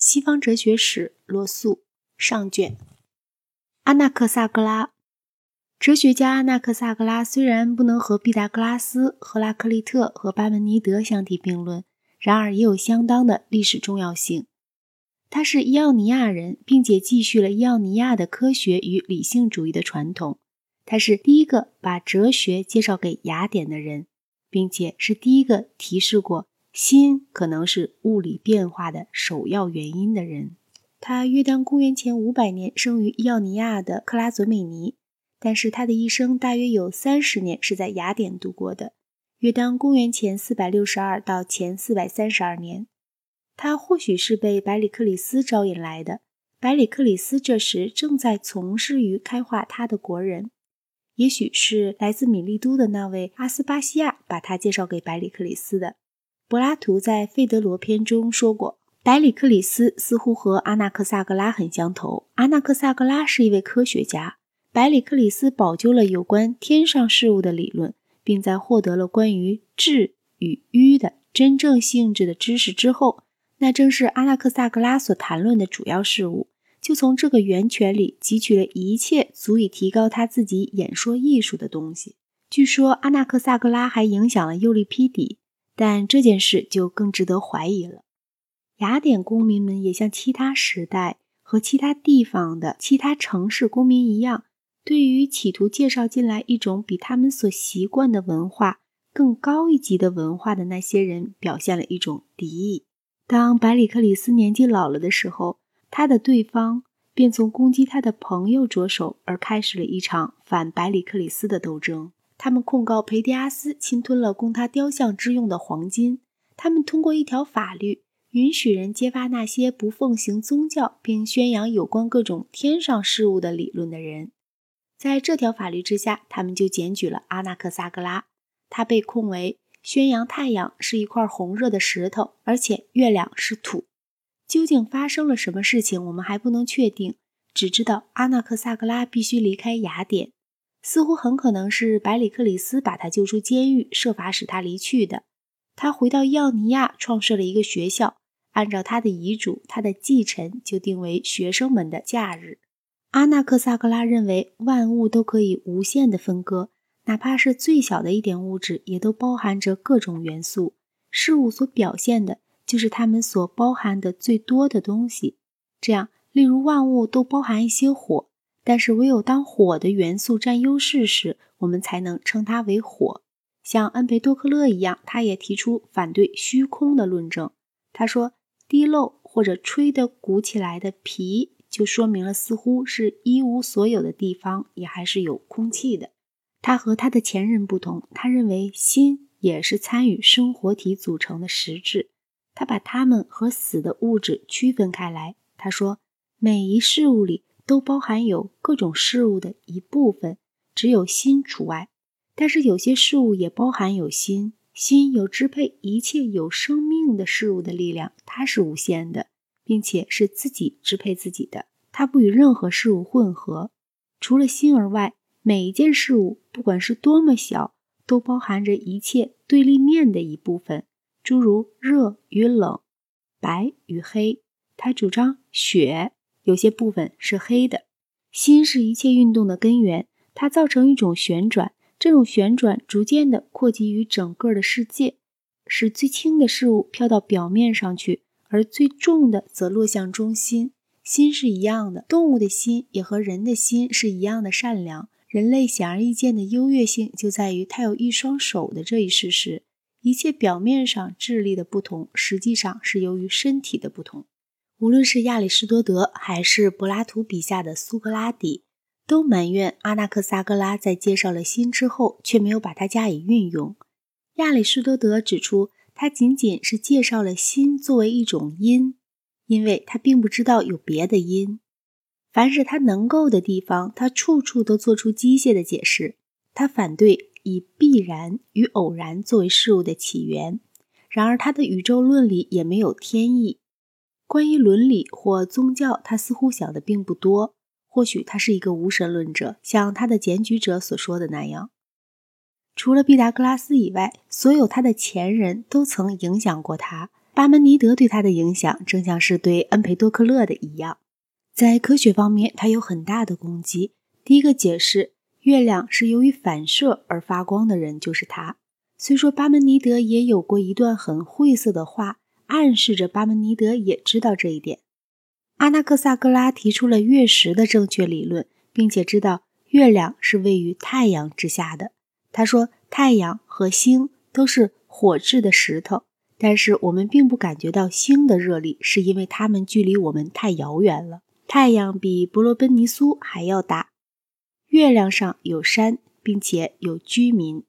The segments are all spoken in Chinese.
西方哲学史，罗素上卷。阿纳克萨格拉，哲学家阿纳克萨格拉虽然不能和毕达哥拉斯、赫拉克利特和巴门尼德相提并论，然而也有相当的历史重要性。他是伊奥尼亚人，并且继续了伊奥尼亚的科学与理性主义的传统。他是第一个把哲学介绍给雅典的人，并且是第一个提示过心可能是物理变化的首要原因的人。他约当公元前五百年生于伊奥尼亚的克拉佐美尼，但是他的一生大约有三十年是在雅典度过的，约当公元前四百六十二到前四百三十二年。他或许是被百里克里斯招引来的，百里克里斯这时正在从事于开化他的国人，也许是来自米利都的那位阿斯巴西亚把他介绍给百里克里斯的。柏拉图在《费德罗》篇中说过。百里克里斯似乎和阿纳克萨格拉很相投。阿纳克萨格拉是一位科学家，百里克里斯保究了有关天上事物的理论，并在获得了关于质与瘀的真正性质的知识之后，那正是阿纳克萨格拉所谈论的主要事物，就从这个源泉里汲取了一切足以提高他自己演说艺术的东西。据说阿纳克萨格拉还影响了尤利批底，但这件事就更值得怀疑了。雅典公民们也像其他时代和其他地方的其他城市公民一样，对于企图介绍进来一种比他们所习惯的文化更高一级的文化的那些人，表现了一种敌意。当百里克里斯年纪老了的时候，他的对方便从攻击他的朋友着手，而开始了一场反百里克里斯的斗争。他们控告培迪阿斯侵吞了供他雕像之用的黄金。他们通过一条法律。允许人揭发那些不奉行宗教并宣扬有关各种天上事物的理论的人，在这条法律之下，他们就检举了阿纳克萨格拉。他被控为宣扬太阳是一块红热的石头，而且月亮是土。究竟发生了什么事情，我们还不能确定，只知道阿纳克萨格拉必须离开雅典。似乎很可能是百里克里斯把他救出监狱，设法使他离去的。他回到伊奥尼亚，创设了一个学校。按照他的遗嘱，他的继承就定为学生们的假日。阿纳克萨格拉认为，万物都可以无限的分割，哪怕是最小的一点物质，也都包含着各种元素。事物所表现的，就是它们所包含的最多的东西。这样，例如万物都包含一些火，但是唯有当火的元素占优势时，我们才能称它为火。像恩培多克勒一样，他也提出反对虚空的论证。他说。滴漏或者吹得鼓起来的皮，就说明了似乎是一无所有的地方也还是有空气的。他和他的前任不同，他认为心也是参与生活体组成的实质。他把它们和死的物质区分开来。他说，每一事物里都包含有各种事物的一部分，只有心除外。但是有些事物也包含有心。心有支配一切有生命的事物的力量，它是无限的，并且是自己支配自己的。它不与任何事物混合。除了心而外，每一件事物，不管是多么小，都包含着一切对立面的一部分，诸如热与冷、白与黑。他主张雪有些部分是黑的。心是一切运动的根源，它造成一种旋转。这种旋转逐渐地扩及于整个的世界，使最轻的事物飘到表面上去，而最重的则落向中心。心是一样的，动物的心也和人的心是一样的善良。人类显而易见的优越性就在于它有一双手的这一事实。一切表面上智力的不同，实际上是由于身体的不同。无论是亚里士多德，还是柏拉图笔下的苏格拉底。都埋怨阿纳克萨格拉在介绍了心之后，却没有把它加以运用。亚里士多德指出，他仅仅是介绍了心作为一种因，因为他并不知道有别的因。凡是他能够的地方，他处处都做出机械的解释。他反对以必然与偶然作为事物的起源。然而，他的宇宙论里也没有天意。关于伦理或宗教，他似乎想的并不多。或许他是一个无神论者，像他的检举者所说的那样。除了毕达哥拉斯以外，所有他的前人都曾影响过他。巴门尼德对他的影响，正像是对恩培多克勒的一样。在科学方面，他有很大的功绩。第一个解释，月亮是由于反射而发光的人就是他。虽说巴门尼德也有过一段很晦涩的话，暗示着巴门尼德也知道这一点。阿纳克萨格拉提出了月食的正确理论，并且知道月亮是位于太阳之下的。他说，太阳和星都是火质的石头，但是我们并不感觉到星的热力，是因为它们距离我们太遥远了。太阳比伯罗奔尼苏还要大，月亮上有山，并且有居民。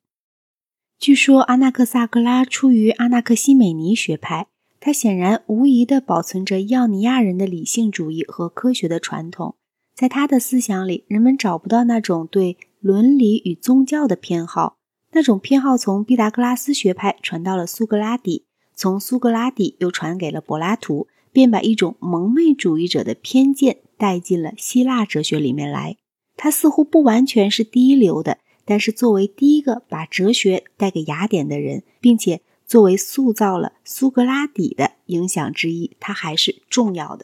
据说阿纳克萨格拉出于阿纳克西美尼学派。他显然无疑地保存着奥尼亚人的理性主义和科学的传统，在他的思想里，人们找不到那种对伦理与宗教的偏好。那种偏好从毕达哥拉斯学派传到了苏格拉底，从苏格拉底又传给了柏拉图，便把一种蒙昧主义者的偏见带进了希腊哲学里面来。他似乎不完全是第一流的，但是作为第一个把哲学带给雅典的人，并且。作为塑造了苏格拉底的影响之一，它还是重要的。